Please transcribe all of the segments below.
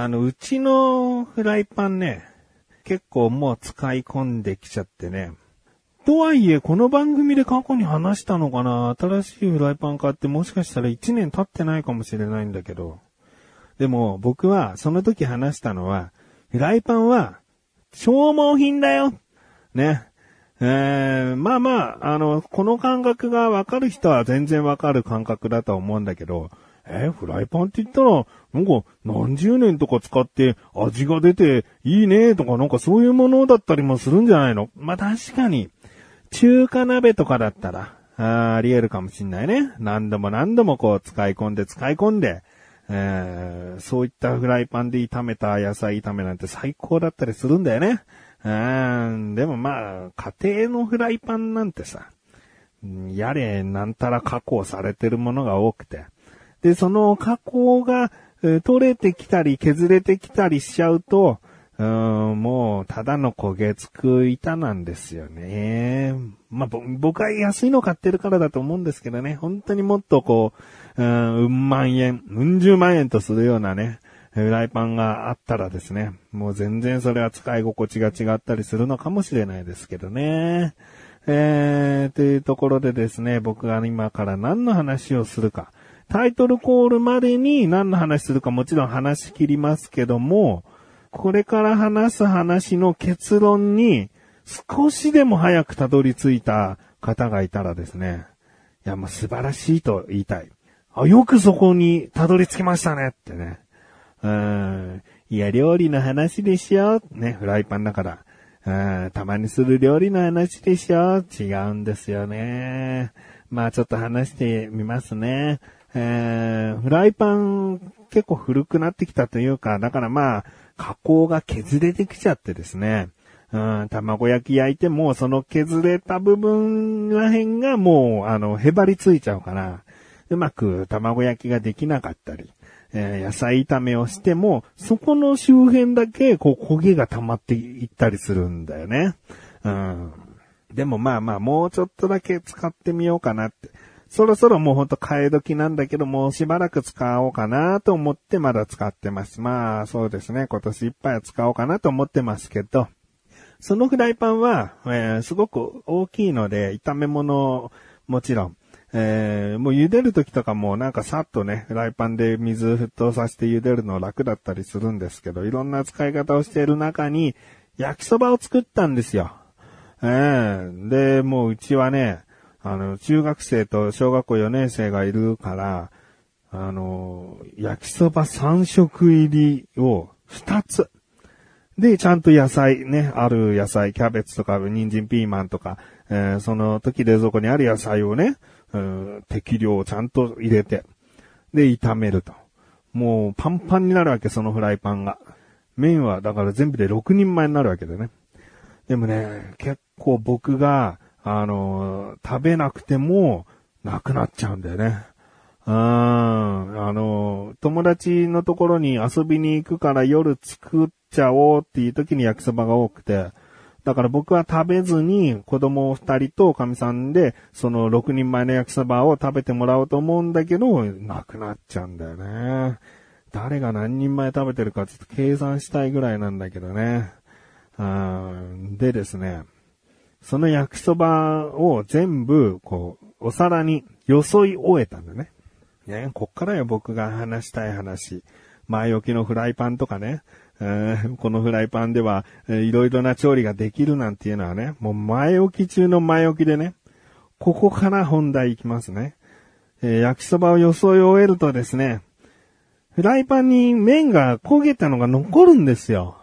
あの、うちのフライパンね、結構もう使い込んできちゃってね。とはいえ、この番組で過去に話したのかな新しいフライパン買ってもしかしたら1年経ってないかもしれないんだけど。でも、僕はその時話したのは、フライパンは消耗品だよね。えー、まあまあ、あの、この感覚がわかる人は全然わかる感覚だと思うんだけど、えー、フライパンって言ったら、なんか何十年とか使って味が出ていいねとかなんかそういうものだったりもするんじゃないの？まあ確かに、中華鍋とかだったら、ああり得るかもしんないね。何度も何度もこう使い込んで使い込んで、えー、そういったフライパンで炒めた野菜炒めなんて最高だったりするんだよね。うん、でもまあ、家庭のフライパンなんてさ、やれ、なんたら加工されてるものが多くて。で、その加工が、取れてきたり削れてきたりしちゃうと、うん、もう、ただの焦げつく板なんですよね。まあ、僕は安いの買ってるからだと思うんですけどね。本当にもっとこう、うん、うん万円、うん十万円とするようなね、フライパンがあったらですね、もう全然それは使い心地が違ったりするのかもしれないですけどね。えー、というところでですね、僕が今から何の話をするか。タイトルコールまでに何の話するかもちろん話し切りますけども、これから話す話の結論に少しでも早くたどり着いた方がいたらですね、いや、もう素晴らしいと言いたい。あ、よくそこにたどり着きましたねってね。うん。いや、料理の話でしょ？ね、フライパンだから。うん、たまにする料理の話でしょ？違うんですよね。まあちょっと話してみますね。えー、フライパン結構古くなってきたというか、だからまあ、加工が削れてきちゃってですね。うん、卵焼き焼いても、その削れた部分らへんがもう、あの、へばりついちゃうから、うまく卵焼きができなかったり。えー、野菜炒めをしても、そこの周辺だけ、こう、焦げが溜まっていったりするんだよね。うん。でもまあまあ、もうちょっとだけ使ってみようかなって。そろそろもうほんと替え時なんだけど、もうしばらく使おうかなと思ってまだ使ってます。まあ、そうですね。今年いっぱいは使おうかなと思ってますけど、そのフライパンは、えー、すごく大きいので、炒め物もちろん、えー、もう茹でるときとかもなんかさっとね、フライパンで水沸騰させて茹でるの楽だったりするんですけど、いろんな使い方をしている中に、焼きそばを作ったんですよ。えー、で、もううちはね、あの、中学生と小学校4年生がいるから、あの、焼きそば3食入りを2つ。で、ちゃんと野菜ね、ある野菜、キャベツとか、人参、ピーマンとか、えー、その時冷蔵庫にある野菜をね、うん、適量をちゃんと入れて、で、炒めると。もうパンパンになるわけ、そのフライパンが。麺は、だから全部で6人前になるわけでね。でもね、結構僕が、あの、食べなくても、なくなっちゃうんだよね。うん、あの、友達のところに遊びに行くから夜作っちゃおうっていう時に焼きそばが多くて、だから僕は食べずに子供二人と神さんでその6人前の焼きそばを食べてもらおうと思うんだけど、なくなっちゃうんだよね。誰が何人前食べてるかちょっと計算したいぐらいなんだけどね。うんでですね、その焼きそばを全部、こう、お皿によそい終えたんだね。ね、こっからよ僕が話したい話。前置きのフライパンとかね、このフライパンでは、いろいろな調理ができるなんていうのはね、もう前置き中の前置きでね、ここから本題いきますね。えー、焼きそばを装い終えるとですね、フライパンに麺が焦げたのが残るんですよ。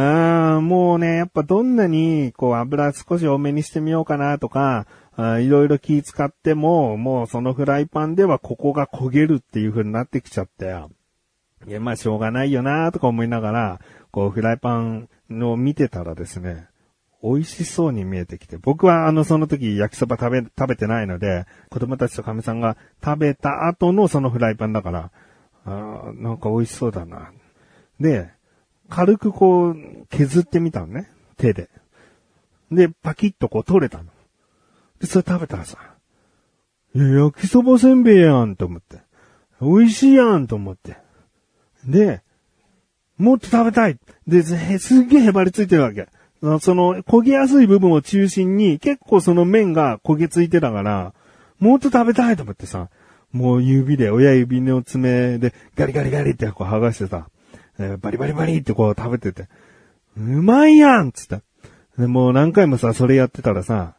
あもうね、やっぱどんなに、こう油少し多めにしてみようかなとか、いろいろ気使っても、もうそのフライパンではここが焦げるっていう風になってきちゃったよ。いや、まあしょうがないよなとか思いながら、こうフライパンを見てたらですね、美味しそうに見えてきて、僕はあのその時焼きそば食べ、食べてないので、子供たちと神さんが食べた後のそのフライパンだから、あなんか美味しそうだな。で、軽くこう削ってみたのね、手で。で、パキッとこう取れたの。で、それ食べたらさ、焼きそばせんべいやんと思って。美味しいやんと思って。で、もっと食べたいで、すっげえへばりついてるわけ。その、焦げやすい部分を中心に、結構その麺が焦げついてたから、もっと食べたいと思ってさ、もう指で、親指の爪でガリガリガリってこう剥がしてさ、えー、バリバリバリってこう食べてて、うまいやんつって。で、もう何回もさ、それやってたらさ、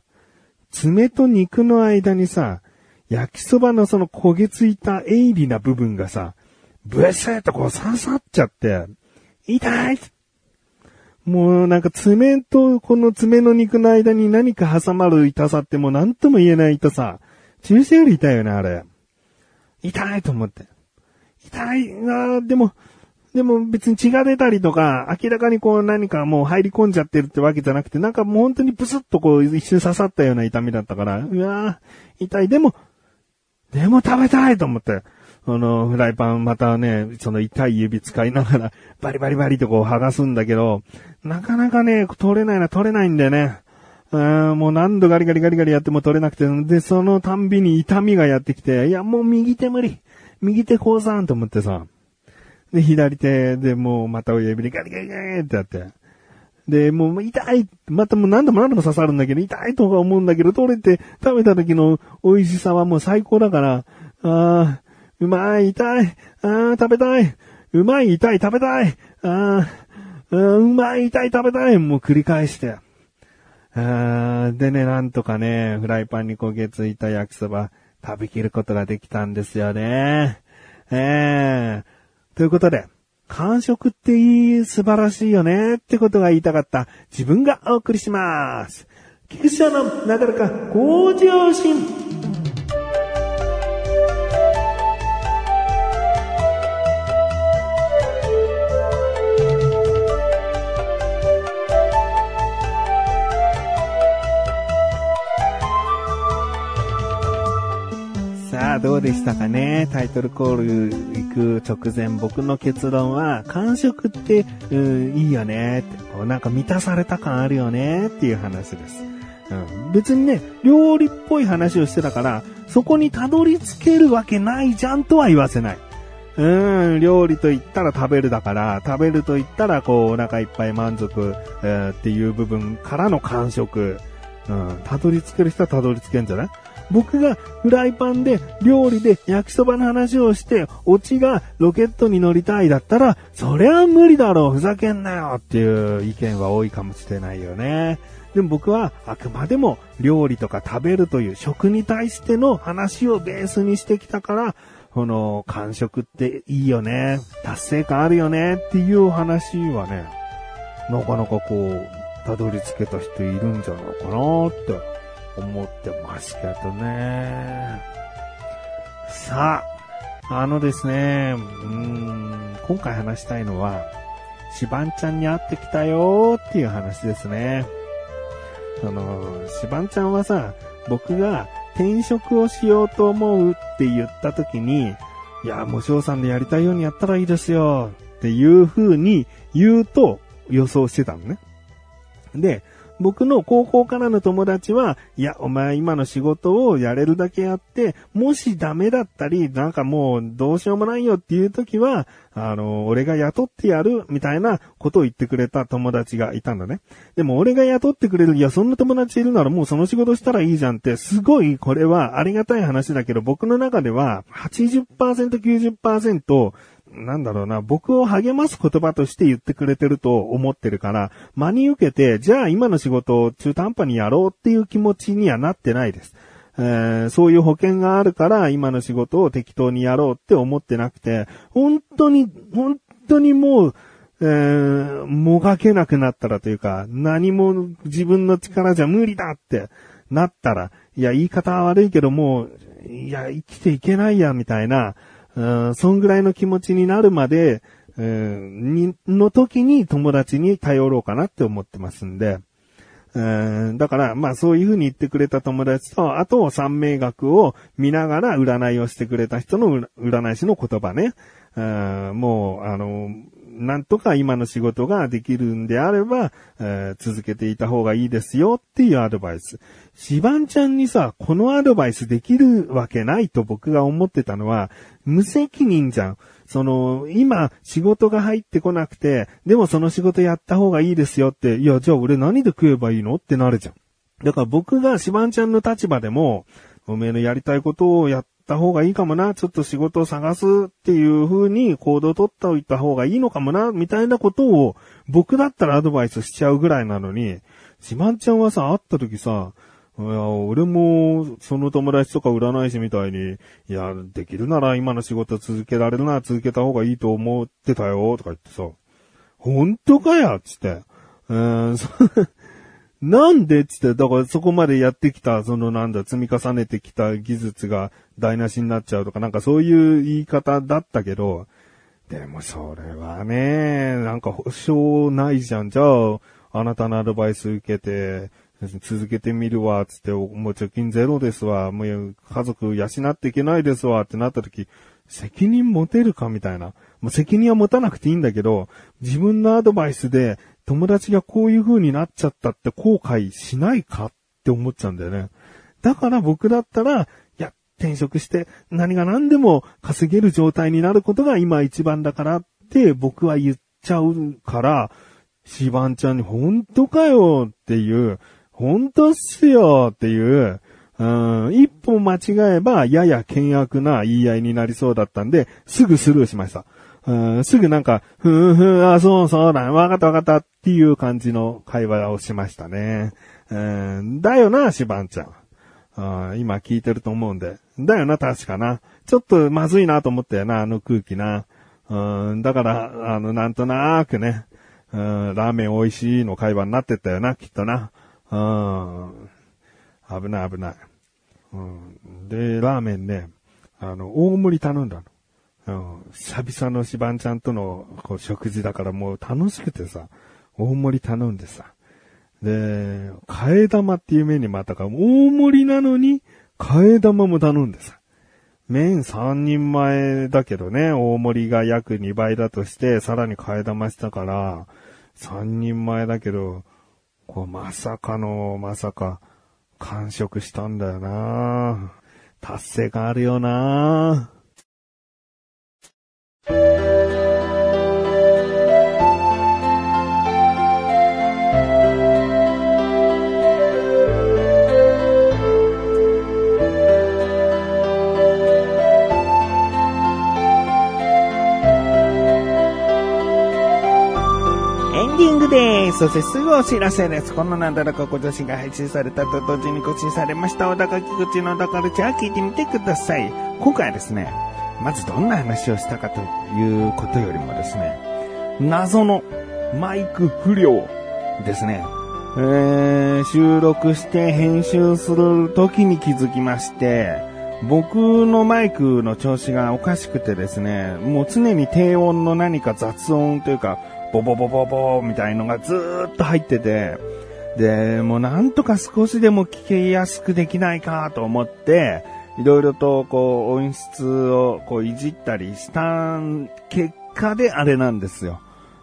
爪と肉の間にさ、焼きそばのその焦げついた鋭利な部分がさ、ブスーとこう刺さっちゃって、痛いもうなんか爪とこの爪の肉の間に何か挟まる痛さってもう何とも言えない痛さ。注射より痛いよね、あれ。痛いと思って。痛いなでも、でも別に血が出たりとか、明らかにこう何かもう入り込んじゃってるってわけじゃなくて、なんかもう本当にブスッとこう一瞬刺さったような痛みだったから、うわー痛い。でも、でも食べたいと思って。その、フライパンまたね、その痛い指使いながら、バリバリバリとこう剥がすんだけど、なかなかね、取れないな、取れないんだよね。うん、もう何度ガリガリガリガリやっても取れなくて、で、そのたんびに痛みがやってきて、いや、もう右手無理。右手こうさんと思ってさ。で、左手でもうまた親指でガリガリガリってやって。で、もう痛いまたもう何度も何度も刺さるんだけど、痛いとか思うんだけど、取れて食べた時の美味しさはもう最高だから、ああ、うまい、痛い、ああ、食べたい、うまい、痛い、食べたい、ああ、うまい、痛い、食べたい、もう繰り返して。あでね、なんとかね、フライパンに焦げついた焼きそば食べきることができたんですよね。えー、ということで、感触っていい、素晴らしいよねってことが言いたかった自分がお送りします。菊池のなだらか向上心。どうでしたかね？タイトルコール行く直前、僕の結論は、感触って、うん、いいよねって、こうなんか満たされた感あるよねっていう話です。うん、別にね、料理っぽい話をしてたから、そこにたどり着けるわけないじゃんとは言わせない。うん、料理と言ったら食べるだから、食べると言ったらこうお腹いっぱい満足、えー、っていう部分からの感触。うん、たどり着ける人はたどり着けんじゃない？僕がフライパンで料理で焼きそばの話をして、オチがロケットに乗りたいだったら、そりゃ無理だろう、ふざけんなよっていう意見は多いかもしれないよね。でも僕はあくまでも料理とか食べるという食に対しての話をベースにしてきたから、この感触っていいよね、達成感あるよねっていう話はね、なかなかこう、たどり着けた人いるんじゃないかなって思ってますけどね。さあ、あのですね、うーん、今回話したいのは、シバンちゃんに会ってきたよーっていう話ですね。あの、シバンちゃんはさ、僕が転職をしようと思うって言った時に、いや、もう翔さんでやりたいようにやったらいいですよっていう風に言うと予想してたのね。で、僕の高校からの友達は、いや、お前今の仕事をやれるだけやって、もしダメだったり、なんかもうどうしようもないよっていう時は、あの、俺が雇ってやる、みたいなことを言ってくれた友達がいたんだね。でも俺が雇ってくれる、いや、そんな友達いるならもうその仕事したらいいじゃんって、すごいこれはありがたい話だけど、僕の中では80%、90%、なんだろうな、僕を励ます言葉として言ってくれてると思ってるから、真に受けて、じゃあ今の仕事を中途半端にやろうっていう気持ちにはなってないです。えー、そういう保険があるから今の仕事を適当にやろうって思ってなくて、本当に、本当にもう、えー、もがけなくなったらというか、何も自分の力じゃ無理だってなったら、いや、言い方は悪いけどもう、いや、生きていけないや、みたいな、うん、そんぐらいの気持ちになるまで、うん、に、の時に友達に頼ろうかなって思ってますんで、うん、だから、まあそういうふうに言ってくれた友達と、あと三名学を見ながら占いをしてくれた人の占い師の言葉ね。うん、もう、あの、なんとか今の仕事ができるんであれば、えー、続けていた方がいいですよっていうアドバイス。シバンちゃんにさ、このアドバイスできるわけないと僕が思ってたのは、無責任じゃん。その、今仕事が入ってこなくて、でもその仕事やった方がいいですよって、いや、じゃあ俺何で食えばいいのってなるじゃん。だから僕がシバンちゃんの立場でも、おめえのやりたいことをやった方がいいかもな、ちょっと仕事を探すっていう風に行動を取っておいた方がいいのかもな、みたいなことを僕だったらアドバイスしちゃうぐらいなのに、シバンちゃんはさ、会った時さ、いや、俺も、その友達とか占い師みたいに、いや、できるなら今の仕事続けられるなら続けた方がいいと思ってたよ、とか言ってさ、本当かやつって。うん、なんでつって、だからそこまでやってきた、そのなんだ、積み重ねてきた技術が台無しになっちゃうとか、なんかそういう言い方だったけど、でもそれはね、なんか保証ないじゃん。じゃあ、あなたのアドバイス受けて、続けてみるわ、つって、もう貯金ゼロですわ、もう家族養っていけないですわ、ってなった時、責任持てるかみたいな。もう責任は持たなくていいんだけど、自分のアドバイスで友達がこういう風になっちゃったって後悔しないかって思っちゃうんだよね。だから僕だったら、いや、転職して何が何でも稼げる状態になることが今一番だからって僕は言っちゃうから、シバンちゃんに本当かよっていう、本当っすよっていう、うん、一歩間違えばやや険悪な言い合いになりそうだったんで、すぐスルーしました。うん、すぐなんか、ふんふん、あ、そうそうだ、わかったわかったっっていう感じの会話をしましたね。うん、だよな、シバンちゃん。あ今聞いてると思うんで。だよな、確かな。ちょっとまずいなと思ったよな、あの空気な。うん、だから、あの、なんとなーくね、うん、ラーメン美味しいの会話になってったよな、きっとな。うん。危ない危ない。うん。で、ラーメンね、あの、大盛り頼んだの。うん。久々のシバンちゃんとのこう食事だからもう楽しくてさ、大盛り頼んでさ。で、替え玉っていうメニューもあったから、大盛りなのに、替え玉も頼んでさ。麺3人前だけどね、大盛りが約2倍だとして、さらに替え玉したから、3人前だけど、こう、まさかの、まさか、完食したんだよな達成感あるよなです。そしてすぐお知らせです。このなだらかご女子が配信されたと同時に更新されました。小高菊池のだからじゃあ聞いてみてください。今回はですね、まずどんな話をしたかということよりもですね、謎のマイク不良ですね。えー、収録して編集する時に気づきまして、僕のマイクの調子がおかしくてですね、もう常に低音の何か雑音というか、ボボボボボみたいのがずっと入ってて、で、もうなんとか少しでも聞けやすくできないかと思って、いろいろとこう音質をこういじったりした結果であれなんですよ。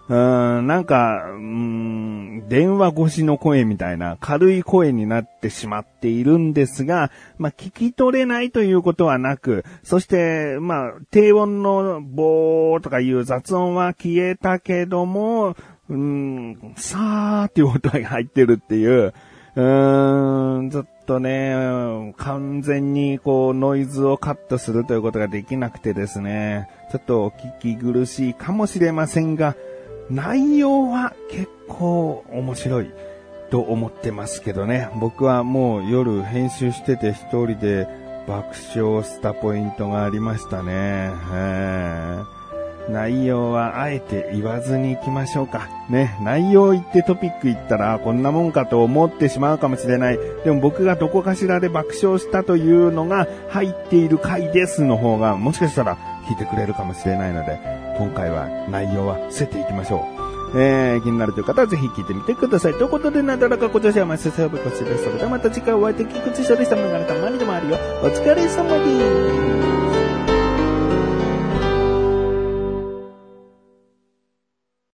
うん、なんか、うん、電話越しの声みたいな軽い声になってしまっているんですが、まあ、聞き取れないということはなく、そして、まあ、低音のボーとかいう雑音は消えたけども、うん、さーっていう音が入ってるっていう、うーん、ちょっとね、完全にこうノイズをカットするということができなくてですね、ちょっと聞き苦しいかもしれませんが、内容は結構面白いと思ってますけどね。僕はもう夜編集してて一人で爆笑したポイントがありましたね。内容はあえて言わずに行きましょうか。ね、内容言ってトピック言ったらこんなもんかと思ってしまうかもしれない。でも僕がどこかしらで爆笑したというのが入っている回ですの方がもしかしたら聞いてくれるかもしれないので、今回は内容は伏せていきましょう。えー、気になるという方はぜひ聞いてみてください。ということで、なだらかご女子はませせぶこしです。それではまた次回お会いできくちしょでした。ものがたまにでもあるよ。お疲れ様です。